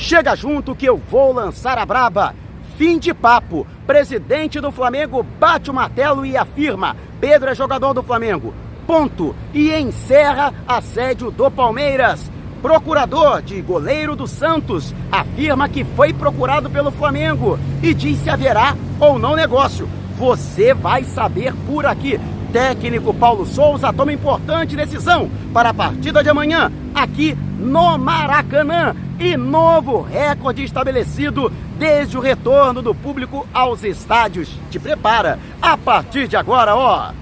Chega junto que eu vou lançar a braba. Fim de papo. Presidente do Flamengo bate o martelo e afirma: Pedro é jogador do Flamengo. Ponto. E encerra assédio do Palmeiras. Procurador de goleiro do Santos afirma que foi procurado pelo Flamengo e diz se haverá ou não negócio. Você vai saber por aqui. Técnico Paulo Souza toma importante decisão para a partida de amanhã, aqui no Maracanã. E novo recorde estabelecido desde o retorno do público aos estádios. Te prepara, a partir de agora, ó.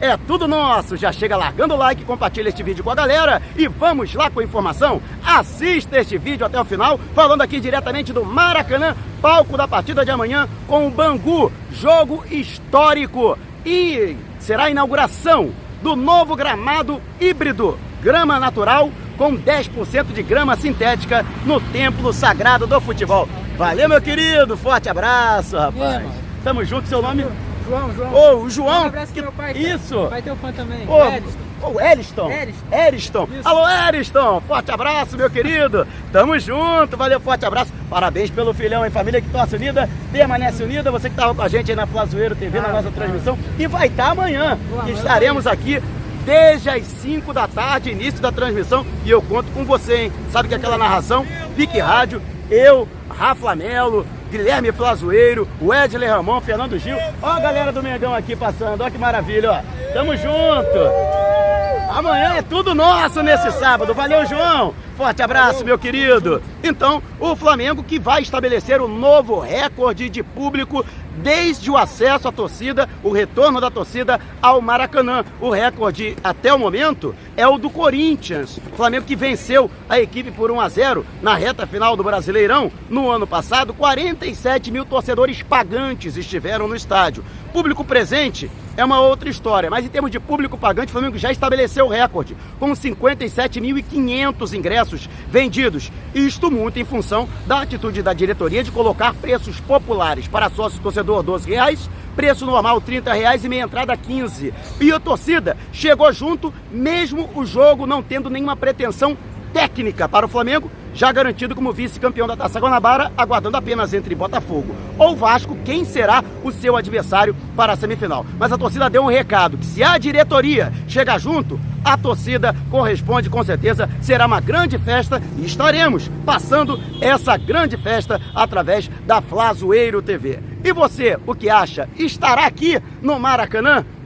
É tudo nosso. Já chega largando o like, compartilha este vídeo com a galera e vamos lá com a informação. Assista este vídeo até o final, falando aqui diretamente do Maracanã, palco da partida de amanhã com o Bangu, jogo histórico. E será a inauguração do novo gramado híbrido, grama natural com 10% de grama sintética no templo sagrado do futebol. Valeu, meu querido. Forte abraço, rapaz. Tamo junto, seu nome? João, João. Ô, o João. Um abraço pro meu pai. Isso. Vai ter o fã também. Ô. Ô, Eriston. Eriston. Alô, Eriston. Forte abraço, meu querido. Tamo junto. Valeu, forte abraço. Parabéns pelo filhão, hein? Família que torce unida, permanece unida. Você que tava com a gente aí na Flazoeiro TV, na Ah, nossa tá. transmissão. E vai estar amanhã, Boa, que amanhã estaremos aqui desde as 5 da tarde, início da transmissão. E eu conto com você, hein? Sabe que aquela narração, Pique Rádio, eu, Rafa Melo, Guilherme Flazoeiro, o Ramon, Fernando Gil. Ó a galera do Mengão aqui passando, ó que maravilha, ó. Tamo junto. Amanhã é tudo nosso nesse sábado. Valeu, João. Forte abraço, meu querido. Então, o Flamengo que vai estabelecer o novo recorde de público desde o acesso à torcida, o retorno da torcida ao Maracanã. O recorde até o momento é o do Corinthians. O Flamengo que venceu a equipe por 1 a 0 na reta final do Brasileirão no ano passado. 47 mil torcedores pagantes estiveram no estádio. Público presente é uma outra história, mas em termos de público pagante, o Flamengo já estabeleceu o recorde, com 57.500 ingressos vendidos. Isto muito em função da atitude da diretoria de colocar preços populares para sócio torcedor 12 reais, preço normal 30 reais e meia entrada R$ 15. E a torcida chegou junto, mesmo o jogo não tendo nenhuma pretensão técnica para o Flamengo, já garantido como vice-campeão da Taça Guanabara, aguardando apenas entre Botafogo ou Vasco quem será o seu adversário para a semifinal. Mas a torcida deu um recado que se a diretoria chegar junto, a torcida corresponde com certeza, será uma grande festa e estaremos passando essa grande festa através da Flazoeiro TV. E você, o que acha? Estará aqui no Maracanã?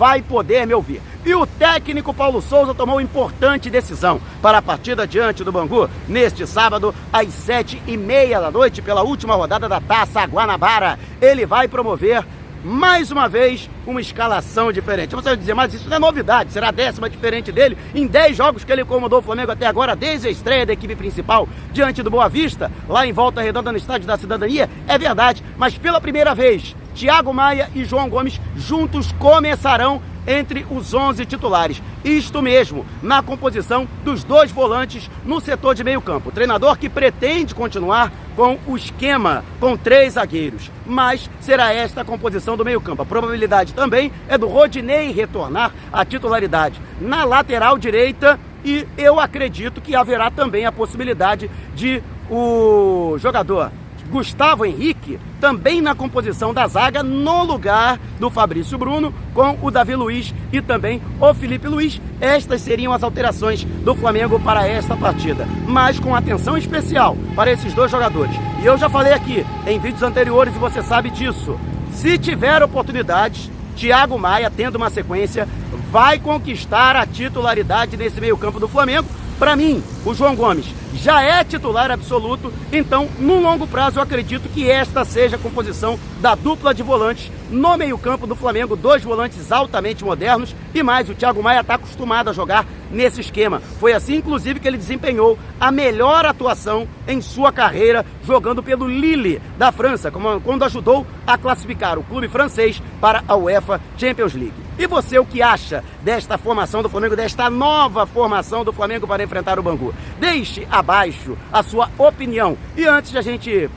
vai poder me ouvir. E o técnico Paulo Souza tomou importante decisão para a partida diante do Bangu neste sábado às sete e meia da noite pela última rodada da Taça Guanabara. Ele vai promover mais uma vez uma escalação diferente. Você vai dizer, mas isso não é novidade, será a décima diferente dele em 10 jogos que ele comandou o Flamengo até agora, desde a estreia da equipe principal diante do Boa Vista, lá em Volta Redonda no Estádio da Cidadania. É verdade, mas pela primeira vez, Thiago Maia e João Gomes juntos começarão entre os 11 titulares. Isto mesmo, na composição dos dois volantes no setor de meio campo. O treinador que pretende continuar com o esquema com três zagueiros, mas será esta a composição do meio campo. A probabilidade também é do Rodinei retornar à titularidade na lateral direita e eu acredito que haverá também a possibilidade de o jogador Gustavo Henrique, também na composição da zaga, no lugar do Fabrício Bruno, com o Davi Luiz e também o Felipe Luiz. Estas seriam as alterações do Flamengo para esta partida, mas com atenção especial para esses dois jogadores. E eu já falei aqui em vídeos anteriores e você sabe disso. Se tiver oportunidades, Thiago Maia, tendo uma sequência, vai conquistar a titularidade nesse meio-campo do Flamengo. Para mim, o João Gomes já é titular absoluto, então no longo prazo eu acredito que esta seja a composição da dupla de volantes no meio-campo do Flamengo, dois volantes altamente modernos e mais o Thiago Maia está acostumado a jogar nesse esquema. Foi assim, inclusive, que ele desempenhou a melhor atuação em sua carreira jogando pelo Lille da França, quando ajudou a classificar o clube francês para a UEFA Champions League. E você, o que acha desta formação do Flamengo, desta nova formação do Flamengo para enfrentar o Bangu? Deixe abaixo a sua opinião. E antes de a gente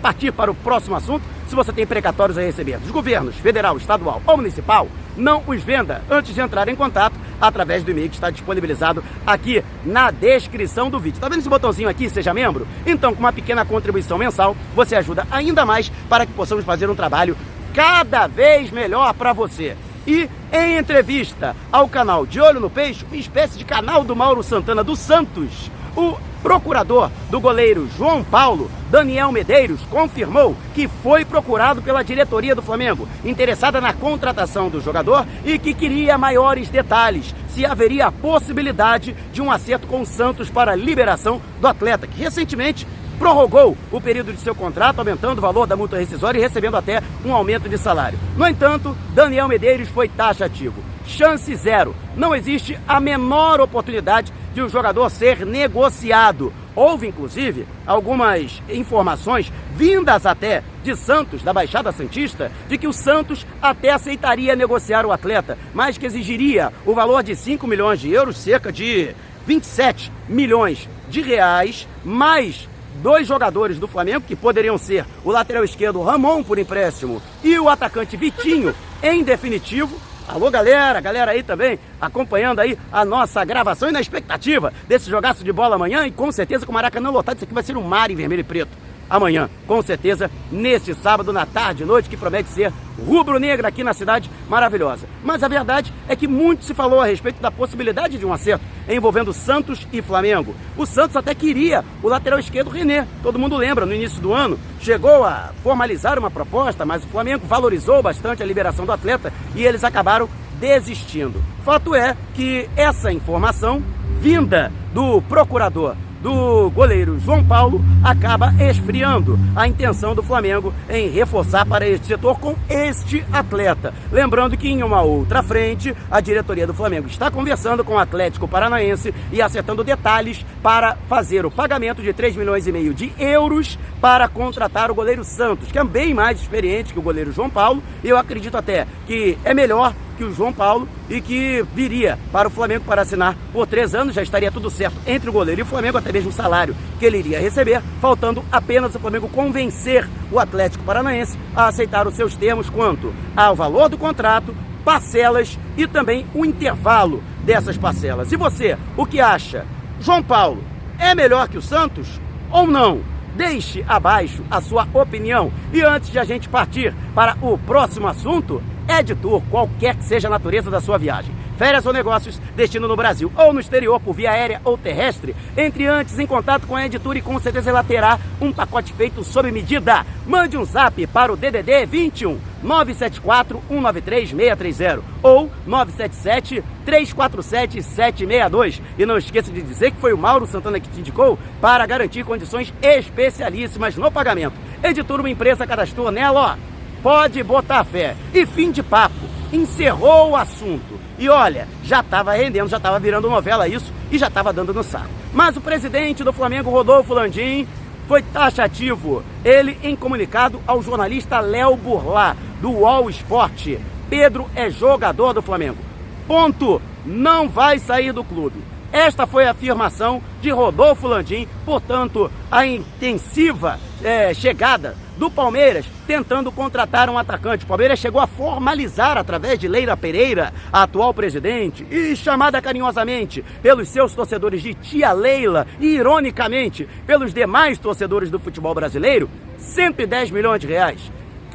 partir para o próximo assunto, se você tem precatórios a receber dos governos federal, estadual ou municipal, não os venda antes de entrar em contato através do e-mail que está disponibilizado aqui na descrição do vídeo. Tá vendo esse botãozinho aqui, seja membro? Então, com uma pequena contribuição mensal, você ajuda ainda mais para que possamos fazer um trabalho cada vez melhor para você. E em entrevista ao canal De Olho no Peixe, uma espécie de canal do Mauro Santana dos Santos, o procurador do goleiro João Paulo, Daniel Medeiros, confirmou que foi procurado pela diretoria do Flamengo, interessada na contratação do jogador e que queria maiores detalhes se haveria a possibilidade de um acerto com o Santos para a liberação do atleta, que recentemente prorrogou o período de seu contrato, aumentando o valor da multa rescisória e recebendo até um aumento de salário. No entanto, Daniel Medeiros foi taxativo. Chance zero. Não existe a menor oportunidade de o um jogador ser negociado. Houve, inclusive, algumas informações vindas até de Santos, da Baixada Santista, de que o Santos até aceitaria negociar o atleta, mas que exigiria o valor de 5 milhões de euros, cerca de 27 milhões de reais, mais dois jogadores do Flamengo, que poderiam ser o lateral esquerdo Ramon por empréstimo e o atacante Vitinho, em definitivo. Alô, galera, galera aí também acompanhando aí a nossa gravação e na expectativa desse jogaço de bola amanhã e com certeza com o Maracanã lotado, isso aqui vai ser um mar em vermelho e preto amanhã, com certeza, neste sábado, na tarde noite, que promete ser rubro-negra aqui na cidade maravilhosa. Mas a verdade é que muito se falou a respeito da possibilidade de um acerto envolvendo Santos e Flamengo. O Santos até queria o lateral esquerdo René. Todo mundo lembra, no início do ano, chegou a formalizar uma proposta, mas o Flamengo valorizou bastante a liberação do atleta e eles acabaram desistindo. Fato é que essa informação vinda do procurador do goleiro João Paulo acaba esfriando a intenção do Flamengo em reforçar para este setor com este atleta. Lembrando que em uma outra frente, a diretoria do Flamengo está conversando com o Atlético Paranaense e acertando detalhes para fazer o pagamento de 3 milhões e meio de euros para contratar o goleiro Santos, que é bem mais experiente que o goleiro João Paulo, e eu acredito até que é melhor que o João Paulo e que viria para o Flamengo para assinar por três anos, já estaria tudo certo entre o goleiro e o Flamengo, até mesmo o salário que ele iria receber, faltando apenas o Flamengo convencer o Atlético Paranaense a aceitar os seus termos quanto ao valor do contrato, parcelas e também o intervalo dessas parcelas. E você, o que acha? João Paulo é melhor que o Santos ou não? Deixe abaixo a sua opinião. E antes de a gente partir para o próximo assunto, Editor, qualquer que seja a natureza da sua viagem. Férias ou negócios, destino no Brasil ou no exterior por via aérea ou terrestre, entre antes em contato com a Editor e com certeza ela terá um pacote feito sob medida. Mande um zap para o DDD 21 974 193 630 ou 977 347 762. E não esqueça de dizer que foi o Mauro Santana que te indicou para garantir condições especialíssimas no pagamento. Editor, uma empresa cadastrou nela, ó Pode botar fé. E fim de papo. Encerrou o assunto. E olha, já estava rendendo, já estava virando novela isso e já estava dando no saco. Mas o presidente do Flamengo, Rodolfo Landim, foi taxativo. Ele, em comunicado ao jornalista Léo Burlá, do UOL Esporte, Pedro é jogador do Flamengo. Ponto. Não vai sair do clube. Esta foi a afirmação de Rodolfo Landim, portanto, a intensiva é, chegada do Palmeiras tentando contratar um atacante. O Palmeiras chegou a formalizar através de Leila Pereira, a atual presidente, e chamada carinhosamente pelos seus torcedores de Tia Leila e ironicamente pelos demais torcedores do futebol brasileiro, 110 milhões de reais,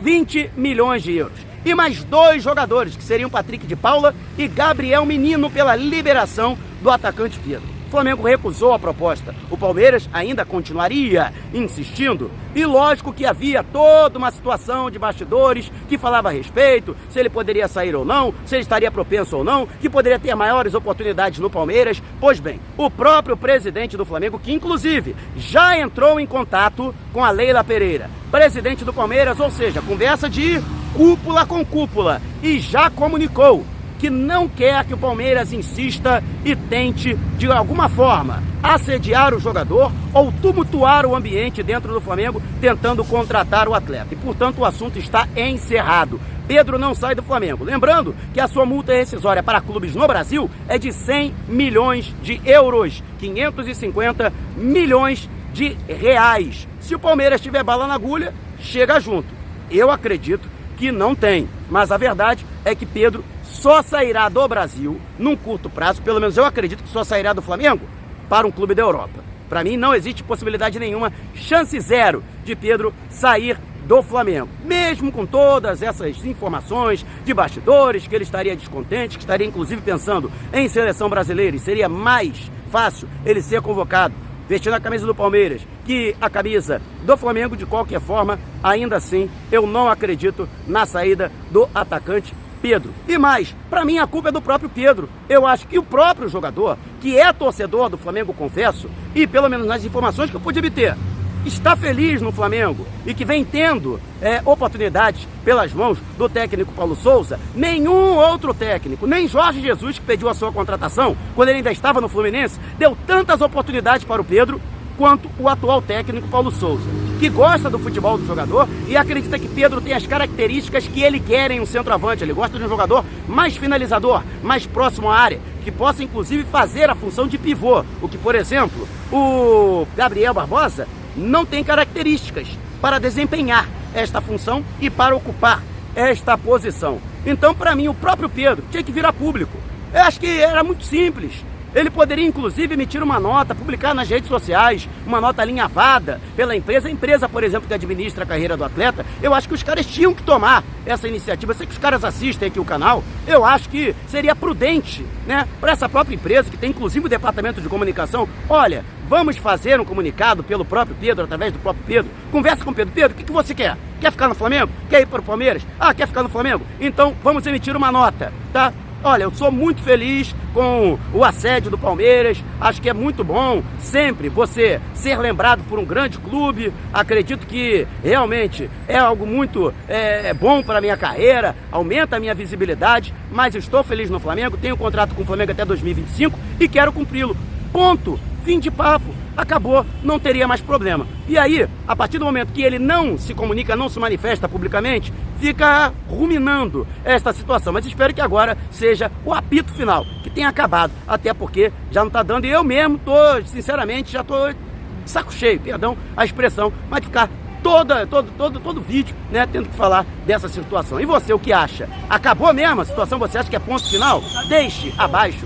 20 milhões de euros. E mais dois jogadores, que seriam Patrick de Paula e Gabriel Menino, pela liberação do atacante Pedro. O Flamengo recusou a proposta. O Palmeiras ainda continuaria insistindo. E lógico que havia toda uma situação de bastidores que falava a respeito, se ele poderia sair ou não, se ele estaria propenso ou não, que poderia ter maiores oportunidades no Palmeiras. Pois bem, o próprio presidente do Flamengo, que inclusive já entrou em contato com a Leila Pereira, presidente do Palmeiras, ou seja, conversa de cúpula com cúpula, e já comunicou que não quer que o Palmeiras insista e tente, de alguma forma, assediar o jogador ou tumultuar o ambiente dentro do Flamengo, tentando contratar o atleta. E, portanto, o assunto está encerrado. Pedro não sai do Flamengo. Lembrando que a sua multa rescisória para clubes no Brasil é de 100 milhões de euros, 550 milhões de reais. Se o Palmeiras tiver bala na agulha, chega junto. Eu acredito que não tem, mas a verdade é que Pedro só sairá do Brasil num curto prazo, pelo menos eu acredito que só sairá do Flamengo para um clube da Europa. Para mim não existe possibilidade nenhuma, chance zero de Pedro sair do Flamengo. Mesmo com todas essas informações de bastidores, que ele estaria descontente, que estaria inclusive pensando em seleção brasileira e seria mais fácil ele ser convocado vestindo a camisa do Palmeiras que a camisa do Flamengo, de qualquer forma, ainda assim, eu não acredito na saída do atacante Pedro. E mais, para mim a culpa é do próprio Pedro. Eu acho que o próprio jogador, que é torcedor do Flamengo, confesso, e pelo menos nas informações que eu pude obter, está feliz no Flamengo e que vem tendo é, oportunidades pelas mãos do técnico Paulo Souza, nenhum outro técnico, nem Jorge Jesus, que pediu a sua contratação quando ele ainda estava no Fluminense, deu tantas oportunidades para o Pedro quanto o atual técnico Paulo Souza, que gosta do futebol do jogador e acredita que Pedro tem as características que ele quer em um centroavante. Ele gosta de um jogador mais finalizador, mais próximo à área, que possa inclusive fazer a função de pivô, o que, por exemplo, o Gabriel Barbosa não tem características para desempenhar esta função e para ocupar esta posição. Então, para mim, o próprio Pedro tinha que virar público. Eu acho que era muito simples. Ele poderia, inclusive, emitir uma nota, publicar nas redes sociais, uma nota alinhavada pela empresa. A empresa, por exemplo, que administra a carreira do atleta, eu acho que os caras tinham que tomar essa iniciativa. Eu sei que os caras assistem aqui o canal, eu acho que seria prudente, né, para essa própria empresa, que tem inclusive o departamento de comunicação, olha, vamos fazer um comunicado pelo próprio Pedro, através do próprio Pedro. Conversa com o Pedro. Pedro, o que, que você quer? Quer ficar no Flamengo? Quer ir para o Palmeiras? Ah, quer ficar no Flamengo? Então vamos emitir uma nota, tá? Olha, eu sou muito feliz com o assédio do Palmeiras. Acho que é muito bom sempre você ser lembrado por um grande clube. Acredito que realmente é algo muito é, bom para a minha carreira, aumenta a minha visibilidade. Mas estou feliz no Flamengo, tenho contrato com o Flamengo até 2025 e quero cumpri-lo. Ponto. Fim de papo acabou, não teria mais problema. E aí, a partir do momento que ele não se comunica, não se manifesta publicamente, fica ruminando esta situação. Mas espero que agora seja o apito final, que tenha acabado, até porque já não está dando. E eu mesmo tô, sinceramente, já tô saco cheio, perdão a expressão, mas ficar toda, todo, todo, todo vídeo, né, tendo que falar dessa situação. E você, o que acha? Acabou mesmo a situação? Você acha que é ponto final? Deixe abaixo